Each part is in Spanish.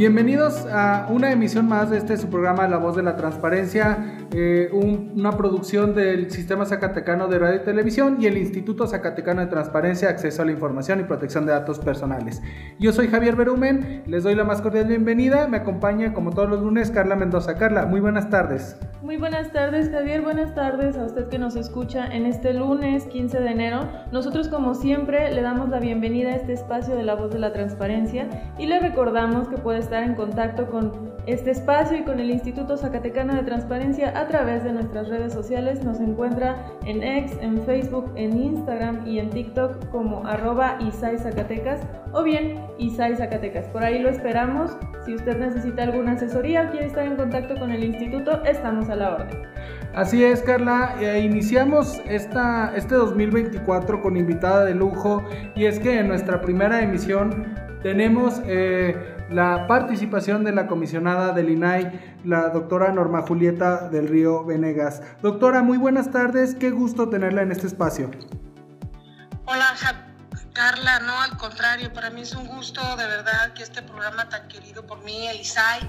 Bienvenidos a una emisión más de este su programa La Voz de la Transparencia, eh, una producción del Sistema Zacatecano de Radio y Televisión y el Instituto Zacatecano de Transparencia, Acceso a la Información y Protección de Datos Personales. Yo soy Javier Berumen, les doy la más cordial bienvenida, me acompaña como todos los lunes Carla Mendoza. Carla, muy buenas tardes. Muy buenas tardes Javier, buenas tardes a usted que nos escucha en este lunes 15 de enero. Nosotros como siempre le damos la bienvenida a este espacio de La Voz de la Transparencia y le recordamos que puede estar en contacto con este espacio y con el Instituto Zacatecano de Transparencia a través de nuestras redes sociales. Nos encuentra en X, en Facebook, en Instagram y en TikTok como arroba Isai Zacatecas o bien Isai Zacatecas. Por ahí lo esperamos. Si usted necesita alguna asesoría o quiere estar en contacto con el instituto, estamos a la orden. Así es, Carla. Eh, iniciamos esta, este 2024 con invitada de lujo y es que en nuestra primera emisión tenemos eh, la participación de la comisionada del INAI, la doctora Norma Julieta del Río Venegas. Doctora, muy buenas tardes, qué gusto tenerla en este espacio. Hola, Carla, no, al contrario, para mí es un gusto de verdad que este programa tan querido por mí, el ISAI,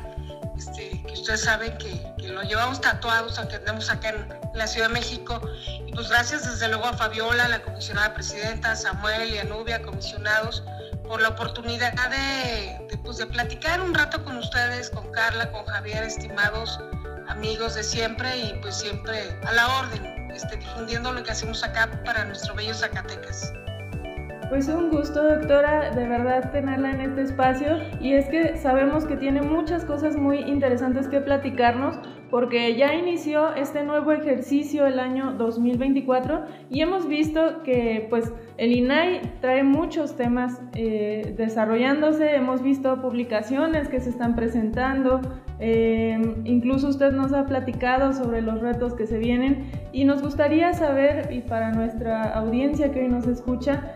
este, que ustedes saben que, que, lo llevamos tatuados, aunque andemos acá en la Ciudad de México. Y pues gracias desde luego a Fabiola, la comisionada presidenta, Samuel y a Nubia, comisionados, por la oportunidad de, pues, de, platicar un rato con ustedes, con Carla, con Javier, estimados amigos de siempre y pues siempre a la orden, este, difundiendo lo que hacemos acá para nuestro bello Zacatecas. Pues un gusto, doctora, de verdad tenerla en este espacio. Y es que sabemos que tiene muchas cosas muy interesantes que platicarnos, porque ya inició este nuevo ejercicio el año 2024 y hemos visto que pues el INAI trae muchos temas eh, desarrollándose, hemos visto publicaciones que se están presentando, eh, incluso usted nos ha platicado sobre los retos que se vienen y nos gustaría saber, y para nuestra audiencia que hoy nos escucha,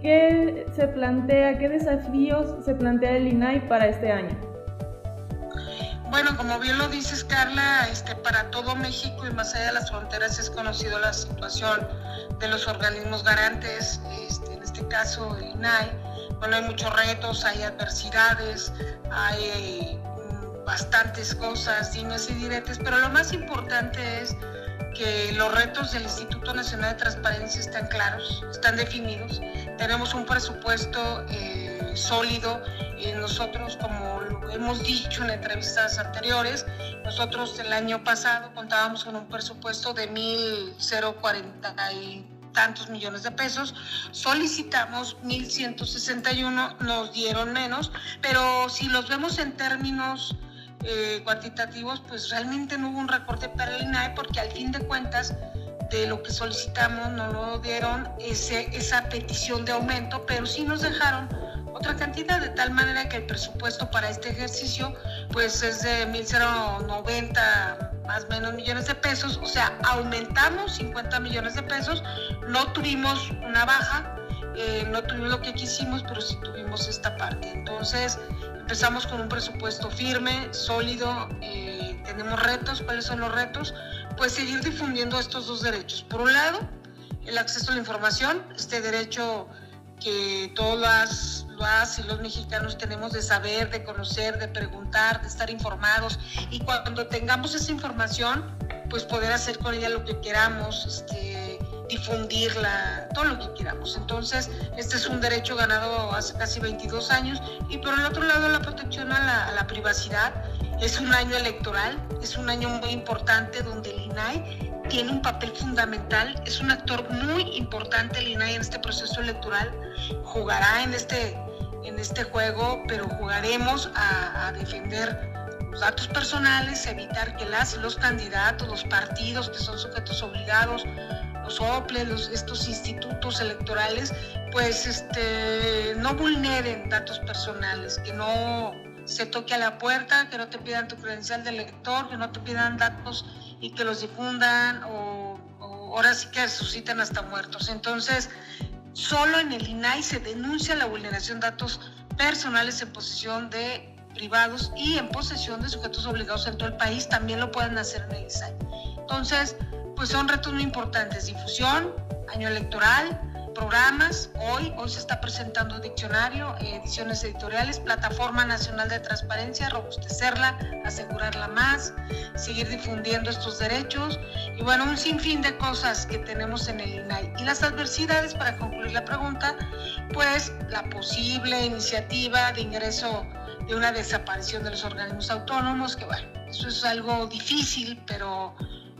¿Qué se plantea, qué desafíos se plantea el INAI para este año? Bueno, como bien lo dices, Carla, este, para todo México y más allá de las fronteras es conocido la situación de los organismos garantes, este, en este caso el INAI. Bueno, hay muchos retos, hay adversidades, hay mm, bastantes cosas, dimes y diretes, pero lo más importante es que los retos del Instituto Nacional de Transparencia están claros, están definidos. Tenemos un presupuesto eh, sólido. nosotros, como lo hemos dicho en entrevistas anteriores, nosotros el año pasado contábamos con un presupuesto de 1.040 y tantos millones de pesos. Solicitamos 1.161, nos dieron menos, pero si los vemos en términos eh, cuantitativos, pues realmente no hubo un recorte para el INAE porque al fin de cuentas de lo que solicitamos no lo dieron ese, esa petición de aumento, pero sí nos dejaron otra cantidad de tal manera que el presupuesto para este ejercicio pues es de 1.090 más o menos millones de pesos, o sea, aumentamos 50 millones de pesos, no tuvimos una baja, eh, no tuvimos lo que quisimos, pero sí tuvimos esta parte. Entonces, Empezamos con un presupuesto firme, sólido, eh, tenemos retos. ¿Cuáles son los retos? Pues seguir difundiendo estos dos derechos. Por un lado, el acceso a la información, este derecho que todas las y los mexicanos tenemos de saber, de conocer, de preguntar, de estar informados y cuando tengamos esa información, pues poder hacer con ella lo que queramos, este, difundirla, todo lo que queramos. Entonces, este es un derecho ganado hace casi 22 años. Y por el otro lado, la protección a la, privacidad. Es un año electoral, es un año muy importante donde el INAI tiene un papel fundamental, es un actor muy importante el INAI en este proceso electoral, jugará en este, en este juego, pero jugaremos a, defender los datos personales, evitar que las los candidatos, los partidos que son sujetos obligados, los OPLE, estos institutos electorales, pues este, no vulneren datos personales, que no se toque a la puerta, que no te pidan tu credencial de lector, que no te pidan datos y que los difundan o, ahora sí que resucitan hasta muertos. Entonces, solo en el INAI se denuncia la vulneración de datos personales en posesión de privados y en posesión de sujetos obligados en todo el país, también lo pueden hacer en el INAI. Entonces, pues son retos muy importantes, difusión, año electoral, programas. Hoy, hoy se está presentando diccionario, ediciones editoriales, plataforma nacional de transparencia, robustecerla, asegurarla más, seguir difundiendo estos derechos y bueno, un sinfín de cosas que tenemos en el INAI. Y las adversidades, para concluir la pregunta, pues la posible iniciativa de ingreso de una desaparición de los organismos autónomos, que bueno, eso es algo difícil, pero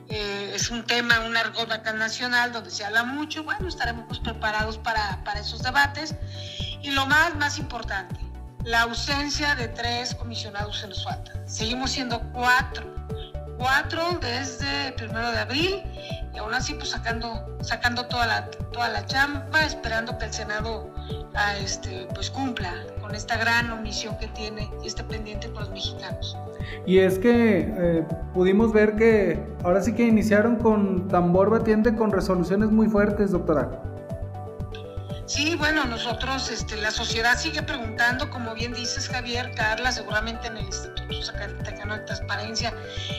eh, es un tema, un argot nacional donde se habla mucho, bueno, estaremos preparados para, para esos debates. Y lo más, más importante, la ausencia de tres comisionados en nos falta. Seguimos siendo cuatro, cuatro desde el primero de abril y aún así pues sacando, sacando toda la, toda la chamba, esperando que el Senado ah, este, pues cumpla con esta gran omisión que tiene y esté pendiente con los mexicanos. Y es que eh, pudimos ver que ahora sí que iniciaron con tambor batiente con resoluciones muy fuertes, doctora. Sí, bueno, nosotros, este, la sociedad sigue preguntando, como bien dices Javier, Carla, seguramente en el Instituto Zacatecano de Transparencia,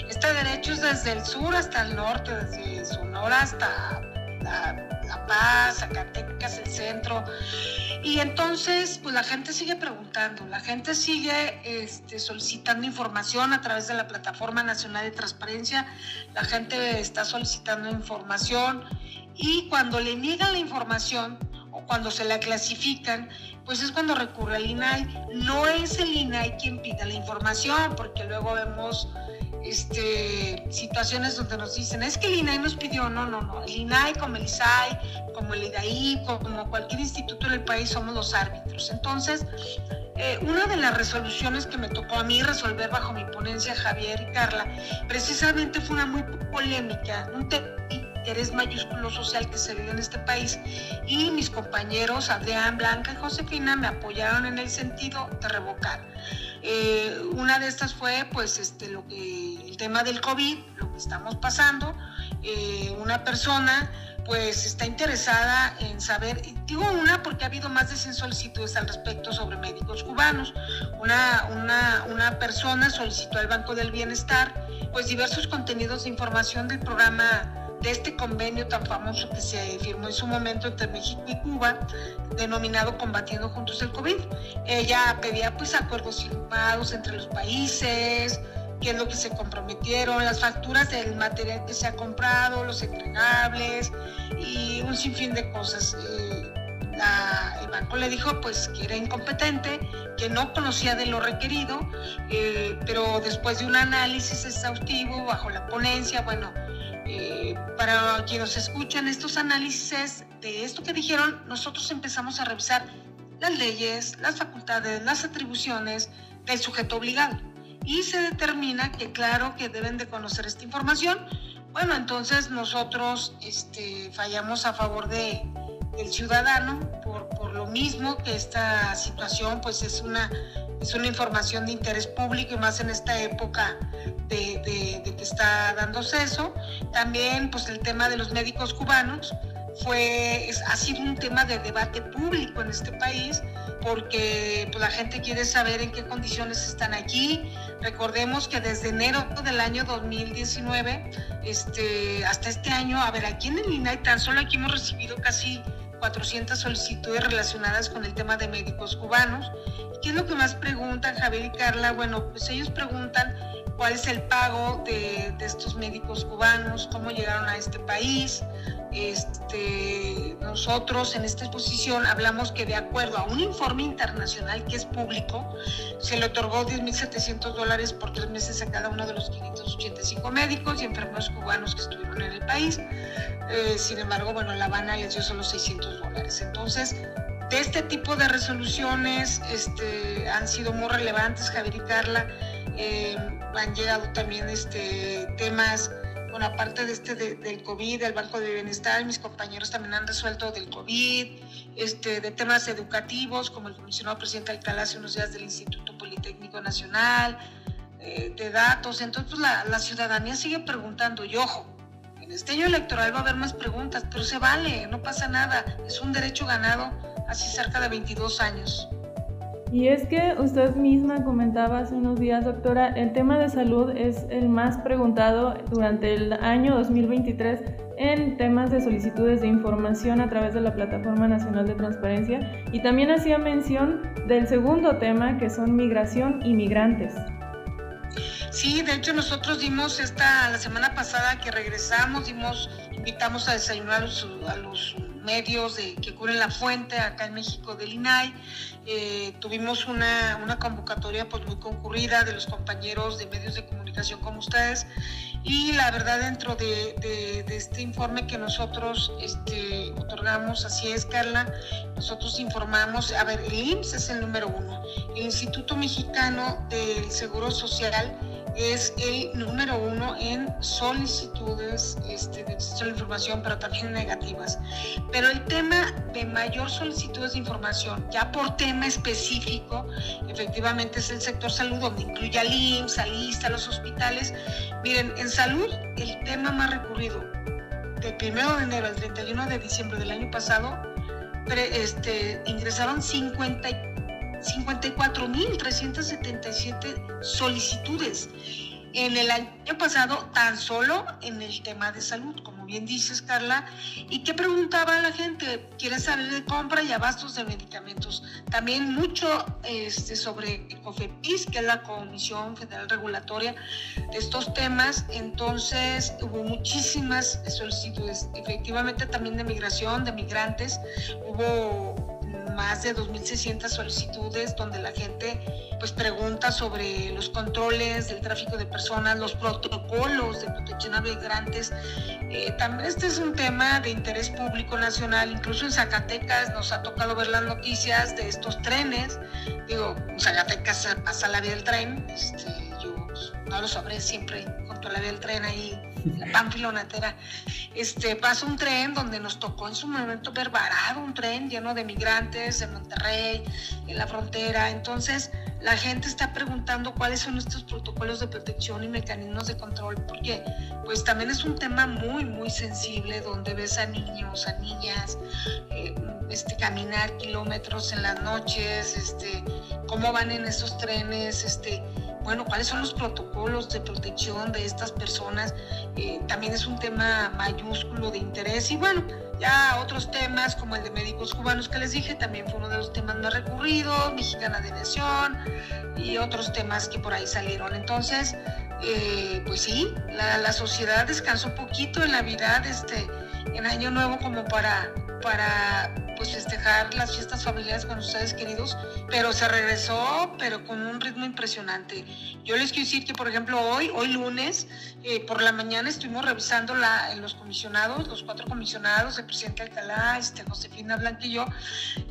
este derecho es desde el sur hasta el norte, desde Sonora hasta la Paz, Zacatecas, el centro. Y entonces, pues la gente sigue preguntando, la gente sigue este, solicitando información a través de la Plataforma Nacional de Transparencia, la gente está solicitando información y cuando le niegan la información o cuando se la clasifican, pues es cuando recurre al INAI. No es el INAI quien pida la información, porque luego vemos este, situaciones donde nos dicen, es que el INAI nos pidió, no, no, no, el INAI como el ISAI, como el IDAI, como cualquier instituto en el país somos los árbitros. Entonces, eh, una de las resoluciones que me tocó a mí resolver bajo mi ponencia Javier y Carla, precisamente fue una muy polémica, un interés mayúsculo social que se vive en este país y mis compañeros Adrián, Blanca y Josefina me apoyaron en el sentido de revocar. Eh, una de estas fue pues este, lo que, el tema del COVID, lo que estamos pasando. Eh, una persona pues está interesada en saber, digo una porque ha habido más de 100 solicitudes al respecto sobre médicos cubanos. Una, una, una persona solicitó al Banco del Bienestar pues diversos contenidos de información del programa de este convenio tan famoso que se firmó en su momento entre México y Cuba, denominado Combatiendo Juntos el COVID. Ella pedía pues acuerdos firmados entre los países, qué es lo que se comprometieron, las facturas del material que se ha comprado, los entregables y un sinfín de cosas. Eh, el banco le dijo pues que era incompetente, que no conocía de lo requerido, eh, pero después de un análisis exhaustivo bajo la ponencia, bueno, eh, para quienes escuchan estos análisis de esto que dijeron, nosotros empezamos a revisar las leyes, las facultades, las atribuciones del sujeto obligado. Y se determina que claro que deben de conocer esta información. Bueno, entonces nosotros este, fallamos a favor de, del ciudadano por, por lo mismo que esta situación pues es una es una información de interés público y más en esta época de, que está dándose eso. También pues el tema de los médicos cubanos fue, ha sido un tema de debate público en este país porque pues, la gente quiere saber en qué condiciones están aquí. Recordemos que desde enero del año 2019 este, hasta este año, a ver, aquí en el INAI tan solo aquí hemos recibido casi 400 solicitudes relacionadas con el tema de médicos cubanos. ¿Qué es lo que más preguntan Javier y Carla? Bueno, pues ellos preguntan cuál es el pago de, de estos médicos cubanos, cómo llegaron a este país, este, nosotros en esta exposición hablamos que de acuerdo a un informe internacional que es público, se le otorgó 10.700 dólares por tres meses a cada uno de los 585 médicos y enfermeros cubanos que estuvieron en el país. Eh, sin embargo, bueno, La Habana les dio solo 600 dólares. Entonces, de este tipo de resoluciones este, han sido muy relevantes, Javier y Carla. Eh, han llegado también este, temas bueno, aparte de este del COVID, del Banco de Bienestar, mis compañeros también han resuelto del COVID, este, de temas educativos, como el comisionado presidente Alcalá hace unos días del Instituto Politécnico Nacional, eh, de datos. Entonces, la, la ciudadanía sigue preguntando, y ojo, en este año electoral va a haber más preguntas, pero se vale, no pasa nada, es un derecho ganado hace cerca de 22 años. Y es que usted misma comentaba hace unos días, doctora, el tema de salud es el más preguntado durante el año 2023 en temas de solicitudes de información a través de la Plataforma Nacional de Transparencia y también hacía mención del segundo tema que son migración y migrantes. Sí, de hecho nosotros dimos esta, la semana pasada que regresamos, dimos, invitamos a desayunar a los medios de, que cubren la fuente acá en México del INAI. Eh, tuvimos una, una, convocatoria pues muy concurrida de los compañeros de medios de comunicación como ustedes y la verdad dentro de, de, este informe que nosotros este, otorgamos, así es Carla, nosotros informamos, a ver, el IMSS es el número uno, el Instituto Mexicano del Seguro Social es el número uno en solicitudes este, de acceso a la información, pero también negativas. Pero el tema de mayor solicitudes de información, ya por tema específico, efectivamente es el sector salud, donde incluye al IMSS, al ISTA, los hospitales. Miren, en salud, el tema más recurrido del 1 de enero al 31 de diciembre del año pasado, este, ingresaron 50 54.377 solicitudes. En el año pasado, tan solo en el tema de salud, como bien dices, Carla. ¿Y qué preguntaba la gente? ¿Quiere saber de compra y abastos de medicamentos? También mucho este, sobre COFEPIS, que es la Comisión Federal Regulatoria de estos temas. Entonces, hubo muchísimas solicitudes, efectivamente también de migración, de migrantes. Hubo más de 2.600 solicitudes donde la gente pues pregunta sobre los controles del tráfico de personas, los protocolos de protección a migrantes. Eh, también este es un tema de interés público nacional, incluso en Zacatecas nos ha tocado ver las noticias de estos trenes. Digo, Zacatecas pasa la vía del tren, este, no lo sabré siempre junto a la del tren ahí la Pánfilo este, pasó un tren donde nos tocó en su momento ver varado un tren lleno de migrantes de Monterrey, en la frontera. Entonces, la gente está preguntando cuáles son estos protocolos de protección y mecanismos de control, porque pues también es un tema muy, muy sensible donde ves a niños, a niñas, eh, este, caminar kilómetros en las noches, este, cómo van en esos trenes, este, bueno, cuáles son los protocolos de protección de estas personas, eh, también es un tema mayúsculo de interés y bueno, ya otros temas como el de médicos cubanos que les dije, también fue uno de los temas más recurridos, mexicana de nación y otros temas que por ahí salieron. Entonces, eh, pues sí, la, la, sociedad descansó poquito en Navidad, este, en Año Nuevo como para, para pues festejar las fiestas familiares con ustedes queridos, pero se regresó, pero con un ritmo impresionante. Yo les quiero decir que, por ejemplo, hoy, hoy lunes, eh, por la mañana estuvimos revisando la, los comisionados, los cuatro comisionados, el presidente Alcalá, este, Josefina Blanquillo,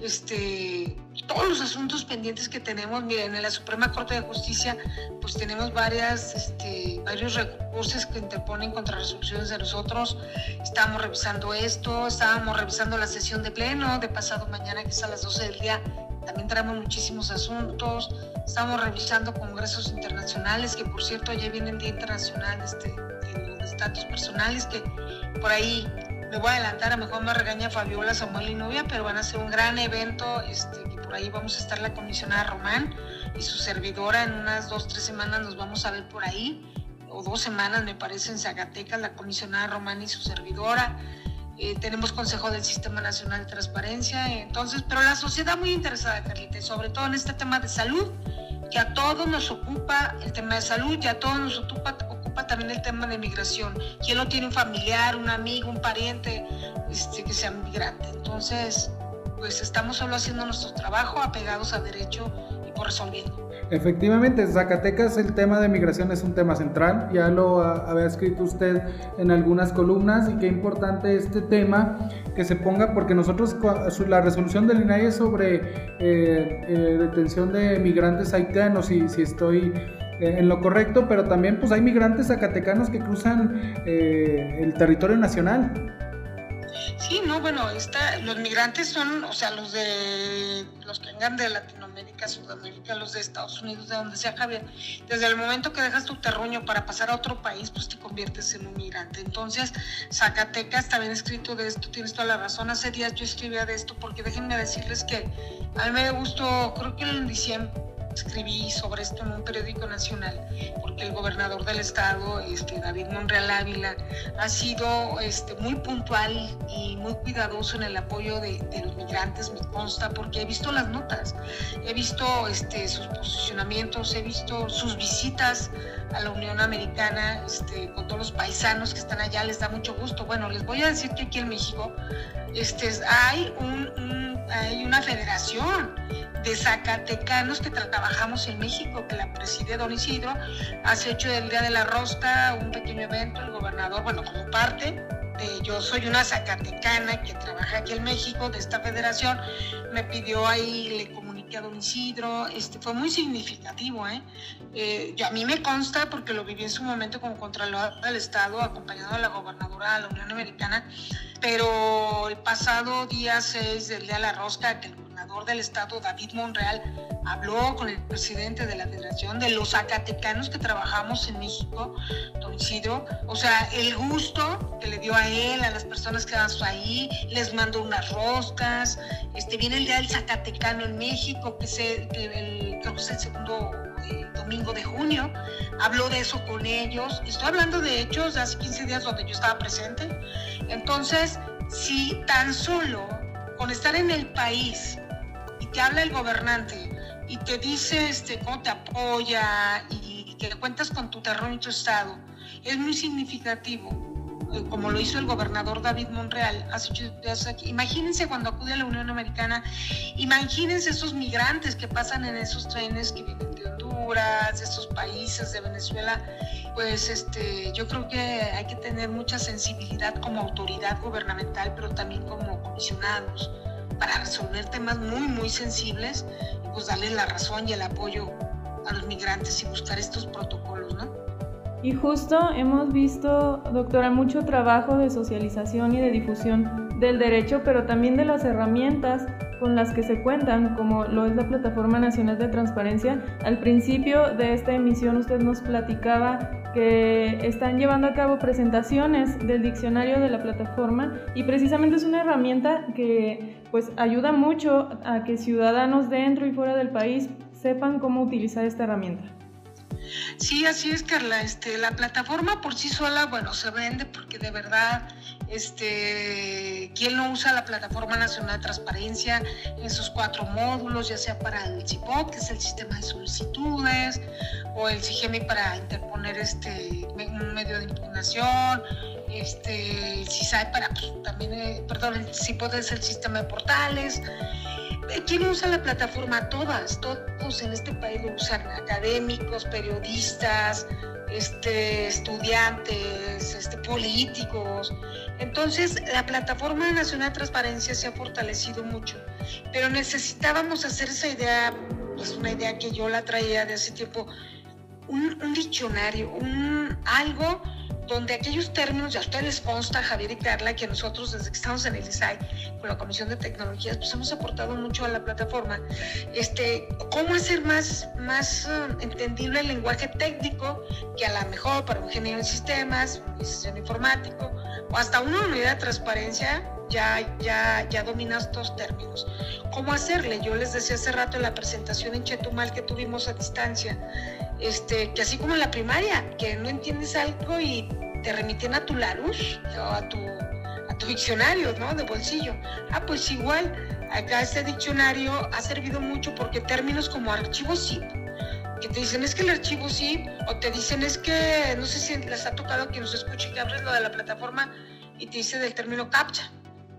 este, todos los asuntos pendientes que tenemos. Miren, en la Suprema Corte de Justicia, pues tenemos varias, este, varios recursos que interponen contra resoluciones de nosotros. Estábamos revisando esto, estábamos revisando la sesión de pleno de pasado mañana, que es a las 12 del día. También traemos muchísimos asuntos. Estamos revisando congresos internacionales, que por cierto ya viene el Día Internacional este, de los Estatus Personales, que por ahí me voy a adelantar, a lo mejor me regaña Fabiola, Samuel y Novia, pero van a ser un gran evento, este, por ahí vamos a estar la comisionada Román y su servidora, en unas dos, tres semanas nos vamos a ver por ahí, o dos semanas me parece en Zacatecas, la comisionada Román y su servidora. Eh, tenemos Consejo del Sistema Nacional de Transparencia, entonces, pero la sociedad muy interesada, Carlita, sobre todo en este tema de salud, que a todos nos ocupa el tema de salud y a todos nos ocupa, también el tema de migración. ¿Quién no tiene un familiar, un amigo, un pariente este, que sea migrante? Entonces, pues estamos solo haciendo nuestro trabajo, apegados a derecho y por resolviendo. Efectivamente, Zacatecas el tema de migración es un tema central, ya lo había escrito usted en algunas columnas y qué importante este tema que se ponga porque nosotros la resolución del INAI es sobre eh, eh, detención de migrantes haitianos y si estoy eh, en lo correcto, pero también pues hay migrantes zacatecanos que cruzan eh, el territorio nacional. Sí, no, bueno, está, los migrantes son, o sea, los de los que vengan de Latinoamérica, Sudamérica, los de Estados Unidos, de donde sea Javier. Desde el momento que dejas tu terruño para pasar a otro país, pues te conviertes en un migrante. Entonces, Zacatecas bien escrito de esto, tienes toda la razón. Hace días yo escribía de esto porque déjenme decirles que a mí me gustó, creo que en diciembre escribí sobre esto en un periódico nacional, porque el gobernador del estado, este, David Monreal Ávila, ha sido este, muy puntual y muy cuidadoso en el apoyo de, los migrantes, me consta, porque he visto las notas, he visto este, sus posicionamientos, he visto sus visitas a la Unión Americana este, con todos los paisanos que están allá, les da mucho gusto. Bueno, les voy a decir que aquí en México este, hay, un, hay una federación de zacatecanos que trabajamos en México, que la preside Don Isidro. Hace hecho el Día de la Rosca un pequeño evento, el gobernador, bueno, como parte. De, yo soy una zacatecana que trabaja aquí en México de esta federación, me pidió ahí, le a don Isidro, este, fue muy significativo. ¿eh? Eh, yo, a mí me consta, porque lo viví en su momento como Contralor del Estado, acompañado de la gobernadora de la Unión Americana, pero el pasado día 6 del Día de la Rosca, que el del estado, David Monreal, habló con el presidente de la Federación de los Zacatecanos que trabajamos en México, don Isidro. O sea, el gusto que le dio a él, a las personas que van ahí, les mandó unas roscas. Este, viene el Día del Zacatecano en México, que, se, el, creo que es el segundo eh, domingo de junio. Habló de eso con ellos. Estoy hablando de hechos de hace 15 días donde yo estaba presente. Entonces, si tan solo con estar en el país te habla el gobernante y te dice este, cómo te apoya y que cuentas con tu terreno y tu estado, es muy significativo eh, como lo hizo el gobernador David Monreal hace aquí. Imagínense cuando acude a la Unión Americana, imagínense esos migrantes que pasan en esos trenes que vienen de Honduras, de esos países, de Venezuela. Pues este, yo creo que hay que tener mucha sensibilidad como autoridad gubernamental, pero también como comisionados para resolver temas muy, muy sensibles y pues darle la razón y el apoyo a los migrantes y buscar estos protocolos, ¿no? Y justo hemos visto, doctora, mucho trabajo de socialización y de difusión del derecho, pero también de las herramientas con las que se cuentan, como lo es la Plataforma Nacional de Transparencia. Al principio de esta emisión usted nos platicaba que están llevando a cabo presentaciones del diccionario de la plataforma y precisamente es una herramienta que pues ayuda mucho a que ciudadanos dentro y fuera del país sepan cómo utilizar esta herramienta. Sí, así es, Carla. Este, la plataforma por sí sola, bueno, se vende porque de verdad, este, ¿quién no usa la plataforma nacional de transparencia en sus cuatro módulos, ya sea para el CIPOT, que es el sistema de solicitudes, o el CIGEMI para interponer este un medio de impugnación, este, el CISAI para pues, también, eh, perdón, el CIPOT es el sistema de portales. ¿Quién usa la plataforma? Todas, todos en este país lo usan, académicos, periodistas, este, estudiantes, este, políticos. Entonces, la plataforma nacional de transparencia se ha fortalecido mucho, pero necesitábamos hacer esa idea, pues una idea que yo la traía de hace tiempo, un, un diccionario, un, algo donde aquellos términos, ya a ustedes les consta, Javier y Carla, que nosotros desde que estamos en el ISAI, con la Comisión de Tecnologías, pues hemos aportado mucho a la plataforma. Este, ¿Cómo hacer más, más uh, entendible el lenguaje técnico que a lo mejor para un ingeniero en sistemas, un diseño informático, o hasta una unidad de transparencia ya, ya, ya domina estos términos. ¿Cómo hacerle? Yo les decía hace rato en la presentación en Chetumal que tuvimos a distancia, este, que así como en la primaria, que no entiendes algo y te remiten a tu Larus o a tu, a tu diccionario, ¿no? De bolsillo. Ah, pues igual, acá este diccionario ha servido mucho porque términos como archivo zip, que te dicen es que el archivo zip, o te dicen es que, no sé si les ha tocado que nos escuche que abres lo de la plataforma y te dice del término captcha,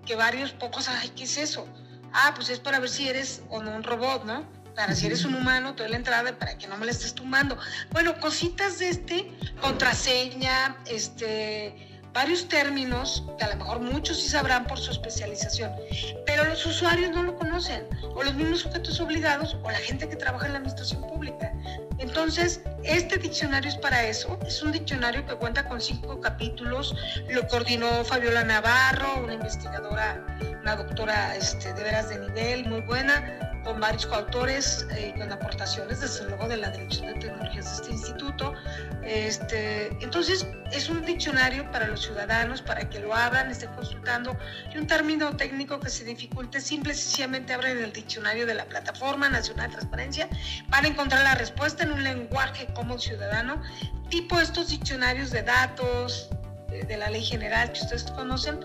que varios pocos, ay, ¿qué es eso? Ah, pues es para ver si eres o no un robot, ¿no? Para si eres un humano, te doy la entrada para que no me la estés tumbando. Bueno, cositas de este, contraseña, este, varios términos que a lo mejor muchos sí sabrán por su especialización, pero los usuarios no lo conocen, o los mismos sujetos obligados, o la gente que trabaja en la administración pública. Entonces, este diccionario es para eso. Es un diccionario que cuenta con cinco capítulos. Lo coordinó Fabiola Navarro, una investigadora, una doctora este, de veras de nivel, muy buena con varios coautores, eh, con aportaciones desde luego de la Dirección de Tecnologías de este instituto. Este, entonces, es un diccionario para los ciudadanos, para que lo abran, estén consultando, y un término técnico que se dificulte, simple y sencillamente abren el diccionario de la Plataforma Nacional de Transparencia, van a encontrar la respuesta en un lenguaje como ciudadano, tipo estos diccionarios de datos, de la ley general que ustedes conocen.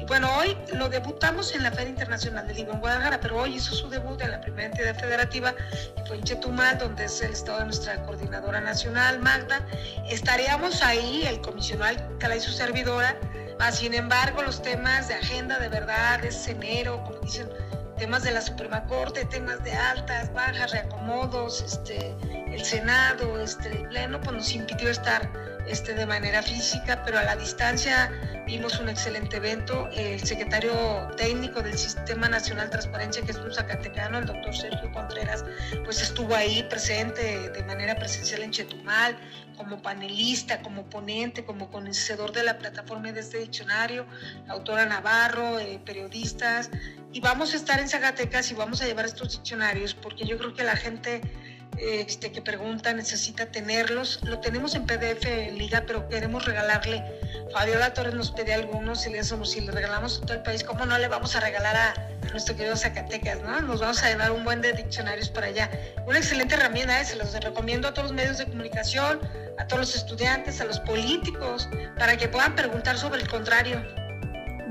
Y bueno, hoy lo debutamos en la Feria Internacional del Libro en Guadalajara, pero hoy hizo su debut en la primera entidad federativa, que fue en Chetumal, donde es el estado de nuestra coordinadora nacional, Magda. Estaríamos ahí, el comisionado Alcalá y su servidora, sin embargo, los temas de agenda de verdad es enero, como dicen, temas de la Suprema Corte, temas de altas, bajas, reacomodos, este, el Senado, este, el Pleno, pues nos impidió estar este, de manera física, pero a la distancia vimos un excelente evento. El secretario técnico del Sistema Nacional de Transparencia, que es un zacatecano, el doctor Sergio Contreras, pues estuvo ahí presente de manera presencial en Chetumal, como panelista, como ponente, como conocedor de la plataforma de este diccionario, autora Navarro, eh, periodistas, y vamos a estar en Zacatecas y vamos a llevar estos diccionarios porque yo creo que la gente este, que pregunta necesita tenerlos. Lo tenemos en PDF en Liga, pero queremos regalarle. Fabiola Torres nos pide algunos y le, somos, si le regalamos a todo el país, ¿cómo no le vamos a regalar a, nuestro querido Zacatecas? ¿no? Nos vamos a llevar un buen de diccionarios para allá. Una excelente herramienta, ¿eh? se los recomiendo a todos los medios de comunicación, a todos los estudiantes, a los políticos, para que puedan preguntar sobre el contrario.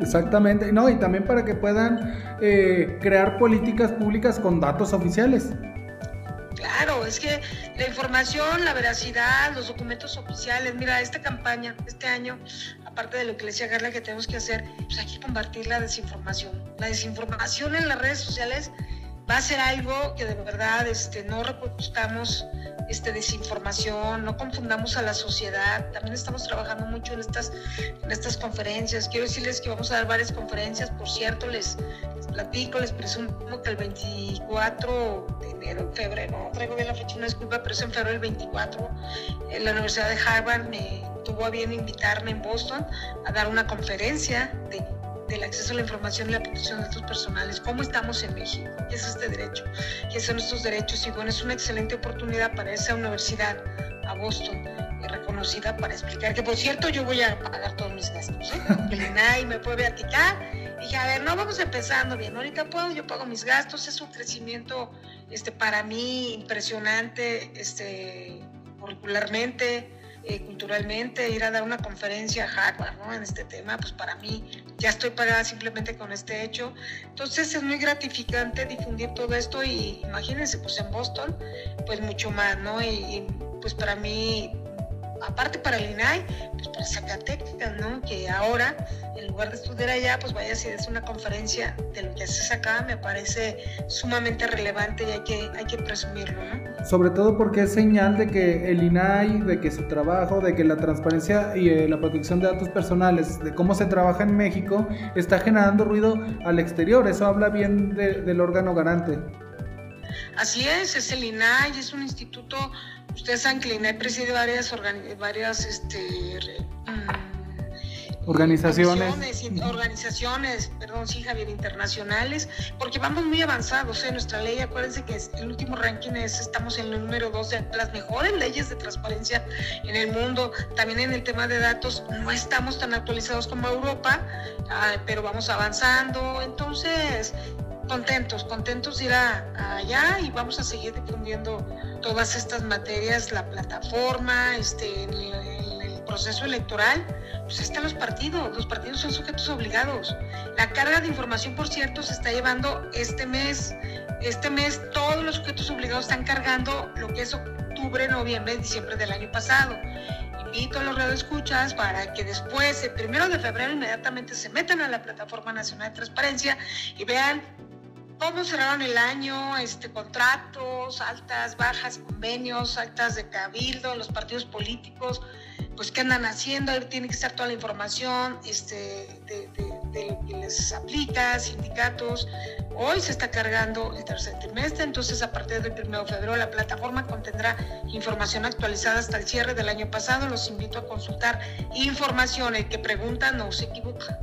Exactamente, no, y también para que puedan eh, crear políticas públicas con datos oficiales. Claro, es que la información, la veracidad, los documentos oficiales, mira, esta campaña, este año, aparte de lo que le decía Carla que tenemos que hacer, pues hay que combatir la desinformación. La desinformación en las redes sociales va a ser algo que de verdad este, no reproduzcamos este, desinformación, no confundamos a la sociedad. También estamos trabajando mucho en estas, en estas conferencias. Quiero decirles que vamos a dar varias conferencias, por cierto, les, platico, les presumo que el 24 de enero, febrero, no traigo bien la fecha, una disculpa, pero es en febrero el 24, en la Universidad de Harvard me tuvo a bien invitarme en Boston a dar una conferencia de del acceso a la información y la protección de datos personales, cómo estamos en México, qué es este derecho, qué son estos derechos. Y bueno, es una excelente oportunidad para esa universidad a Boston, reconocida para explicar que, por cierto, yo voy a pagar todos mis gastos. ¿eh? El INAI me puede aticar. Y dije, a ver, no vamos empezando bien, ahorita puedo, yo pago mis gastos, es un crecimiento este, para mí impresionante, este, curricularmente eh, culturalmente, ir a dar una conferencia a Harvard, ¿no? En este tema, pues para mí ya estoy pagada simplemente con este hecho. Entonces es muy gratificante difundir todo esto y imagínense, pues en Boston, pues mucho más, ¿no? y pues para mí aparte para el INAI, pues para Zacatecas, ¿no? Que ahora, en lugar de estudiar allá, pues vaya si es una conferencia de lo que haces acá, me parece sumamente relevante y hay que, hay que presumirlo, ¿no? Sobre todo porque es señal de que el INAI, de que su trabajo, de que la transparencia y eh, la protección de datos personales, de cómo se trabaja en México, está generando ruido al exterior. Eso habla bien del órgano garante. Así es, es el INAI, es un instituto Ustedes saben que el preside varias, varias este, mm, organizaciones. Organizaciones, perdón, sí, Javier, internacionales, porque vamos muy avanzados en ¿eh? nuestra ley. Acuérdense que el último ranking es, estamos en el número 2 de las mejores leyes de transparencia en el mundo. También en el tema de datos no estamos tan actualizados como Europa, ah, pero vamos avanzando. Entonces, contentos, contentos de ir allá y vamos a seguir difundiendo todas estas materias, la plataforma, este, el, proceso electoral, pues están los partidos, los partidos son sujetos obligados. La carga de información, por cierto, se está llevando este mes. Este mes todos los sujetos obligados están cargando lo que es octubre, noviembre, diciembre del año pasado. Invito a los radioescuchas para que después, el primero de febrero, inmediatamente se metan a la Plataforma Nacional de Transparencia y vean cómo cerraron el año, este, contratos, altas, bajas, convenios, altas de cabildo, los partidos políticos, pues qué andan haciendo, ahí tiene que estar toda la información este, de, lo que les aplica, sindicatos. Hoy se está cargando el tercer trimestre, entonces a partir del 1 de febrero la plataforma contendrá información actualizada hasta el cierre del año pasado. Los invito a consultar información, el que pregunta no se equivoca.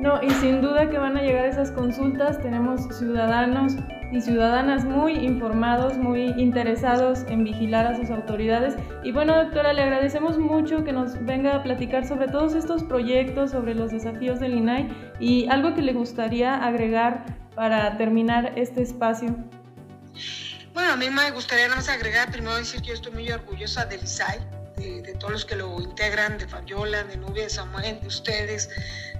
No, y sin duda que van a llegar esas consultas. Tenemos ciudadanos y ciudadanas muy informados, muy interesados en vigilar a sus autoridades. Y bueno, doctora, le agradecemos mucho que nos venga a platicar sobre todos estos proyectos, sobre los desafíos del INAI y algo que le gustaría agregar para terminar este espacio. Bueno, a mí me gustaría nada más agregar, primero decir que yo estoy muy orgullosa del ISAI, de, todos los que lo integran, de Fabiola, de Nubia, de Samuel, de ustedes,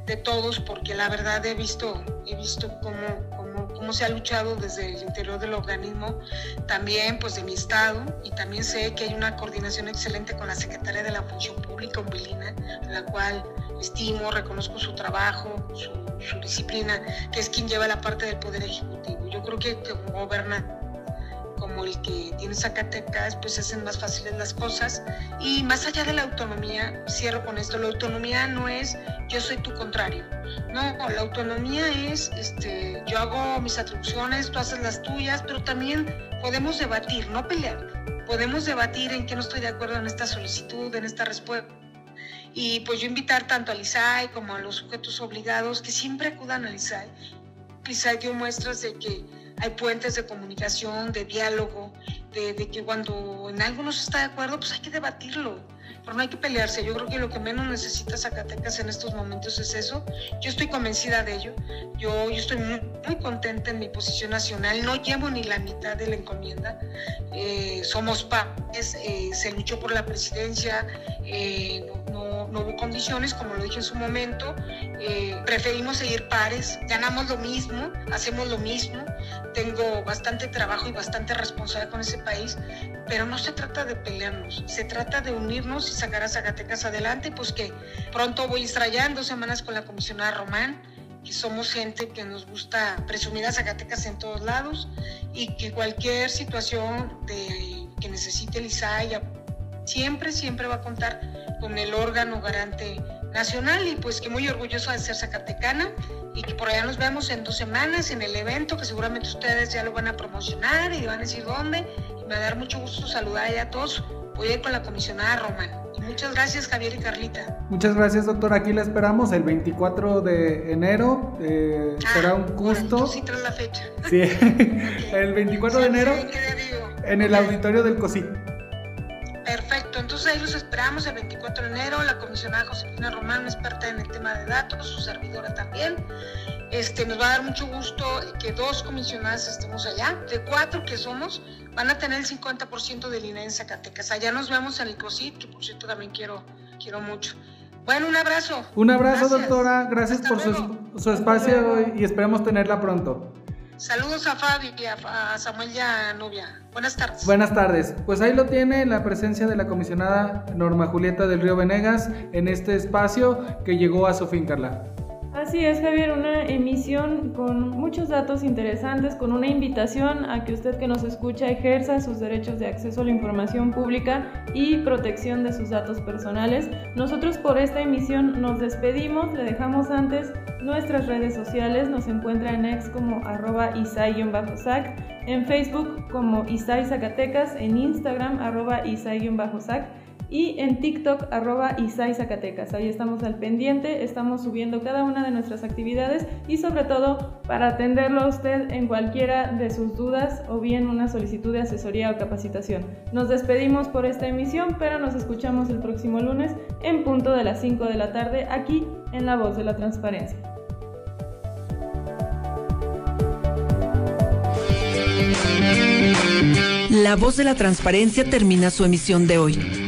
de todos, porque la verdad he visto, he visto cómo, cómo, cómo, se ha luchado desde el interior del organismo, también pues de mi estado, y también sé que hay una coordinación excelente con la Secretaría de la Función Pública, Umbelina, la cual estimo, reconozco su trabajo, su, disciplina, que es quien lleva la parte del Poder Ejecutivo. Yo creo que como gobernante como el que tiene Zacatecas, pues hacen más fáciles las cosas. Y más allá de la autonomía, cierro con esto, la autonomía no es yo soy tu contrario. No, la autonomía es este, yo hago mis atribuciones, tú haces las tuyas, pero también podemos debatir, no pelear. Podemos debatir en qué no estoy de acuerdo en esta solicitud, en esta respuesta. Y pues yo invitar tanto al ISAI como a los sujetos obligados que siempre acudan al ISAI. ISAI dio muestras de que hay puentes de comunicación, de diálogo, de, que cuando en algo no se está de acuerdo, pues hay que debatirlo, pero no hay que pelearse. Yo creo que lo que menos necesita Zacatecas en estos momentos es eso. Yo estoy convencida de ello. Yo, yo estoy muy, contenta en mi posición nacional. No llevo ni la mitad de la encomienda. Eh, somos padres, eh, se luchó por la presidencia, eh, no, no, hubo condiciones, como lo dije en su momento. preferimos seguir pares, ganamos lo mismo, hacemos lo mismo tengo bastante trabajo y bastante responsabilidad con ese país, pero no se trata de pelearnos, se trata de unirnos y sacar a Zacatecas adelante, pues que pronto voy a estar ya en dos semanas con la comisionada Román, que somos gente que nos gusta presumir a Zacatecas en todos lados y que cualquier situación de, que necesite el ISAI siempre, siempre va a contar con el órgano garante nacional y pues que muy orgulloso de ser zacatecana y que por allá nos vemos en dos semanas en el evento que seguramente ustedes ya lo van a promocionar y van a decir dónde y me va a dar mucho gusto saludar allá a todos. Voy a ir con la comisionada Román. Y muchas gracias Javier y Carlita. Muchas gracias doctor, aquí la esperamos el 24 de enero. Eh, ah, será un gusto. sí tras la fecha. Sí, el 24 de enero en el auditorio del COSIT. Perfecto, entonces ahí los esperamos el 24 de enero, la comisionada Josefina Román, experta en el tema de datos, su servidora también. Este, nos va a dar mucho gusto que dos comisionadas estemos allá, de cuatro que somos, van a tener el 50% de línea en Zacatecas. Allá nos vemos en el COSIT, que por cierto también quiero, quiero mucho. Bueno, un abrazo. Un abrazo, doctora. Gracias por su, su, espacio y esperemos tenerla pronto. Saludos a Fabi, a, Samuel y a Nubia. Buenas tardes. Buenas tardes. Pues ahí lo tiene la presencia de la comisionada Norma Julieta del Río Venegas en este espacio que llegó a su fin, Carla. Así es, Javier, una emisión con muchos datos interesantes, con una invitación a que usted que nos escucha ejerza sus derechos de acceso a la información pública y protección de sus datos personales. Nosotros por esta emisión nos despedimos, le dejamos antes nuestras redes sociales, nos encuentra en ex como arroba isai-sac, en Facebook como Isai Zacatecas, en Instagram arroba isai-sac y en TikTok arroba Isai Zacatecas. Ahí estamos al pendiente, estamos subiendo cada una de nuestras actividades y sobre todo para atenderlo a usted en cualquiera de sus dudas o bien una solicitud de asesoría o capacitación. Nos despedimos por esta emisión, pero nos escuchamos el próximo lunes en punto de las 5 de la tarde aquí en La Voz de la Transparencia. La Voz de la Transparencia termina su emisión de hoy.